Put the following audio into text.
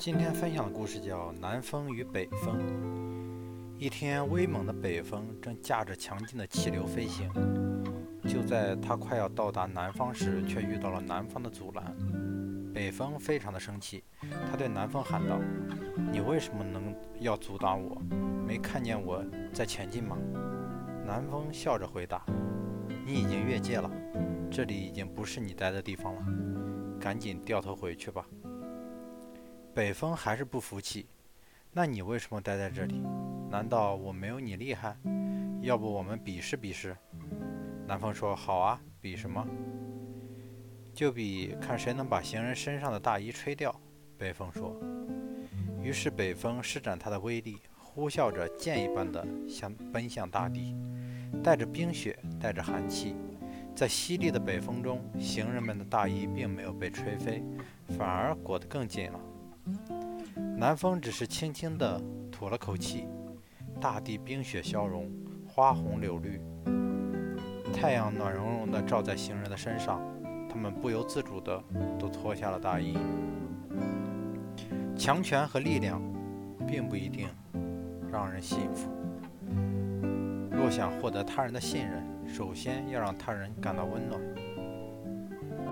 今天分享的故事叫《南风与北风》。一天，威猛的北风正驾着强劲的气流飞行。就在它快要到达南方时，却遇到了南方的阻拦。北风非常的生气，他对南风喊道：“你为什么能要阻挡我？没看见我在前进吗？”南风笑着回答：“你已经越界了，这里已经不是你待的地方了，赶紧掉头回去吧。”北风还是不服气，那你为什么待在这里？难道我没有你厉害？要不我们比试比试？南风说：“好啊，比什么？就比看谁能把行人身上的大衣吹掉。”北风说。于是北风施展它的威力，呼啸着箭一般的向奔向大地，带着冰雪，带着寒气，在犀利的北风中，行人们的大衣并没有被吹飞，反而裹得更紧了。南风只是轻轻地吐了口气，大地冰雪消融，花红柳绿，太阳暖融融地照在行人的身上，他们不由自主地都脱下了大衣。强权和力量，并不一定让人信服。若想获得他人的信任，首先要让他人感到温暖。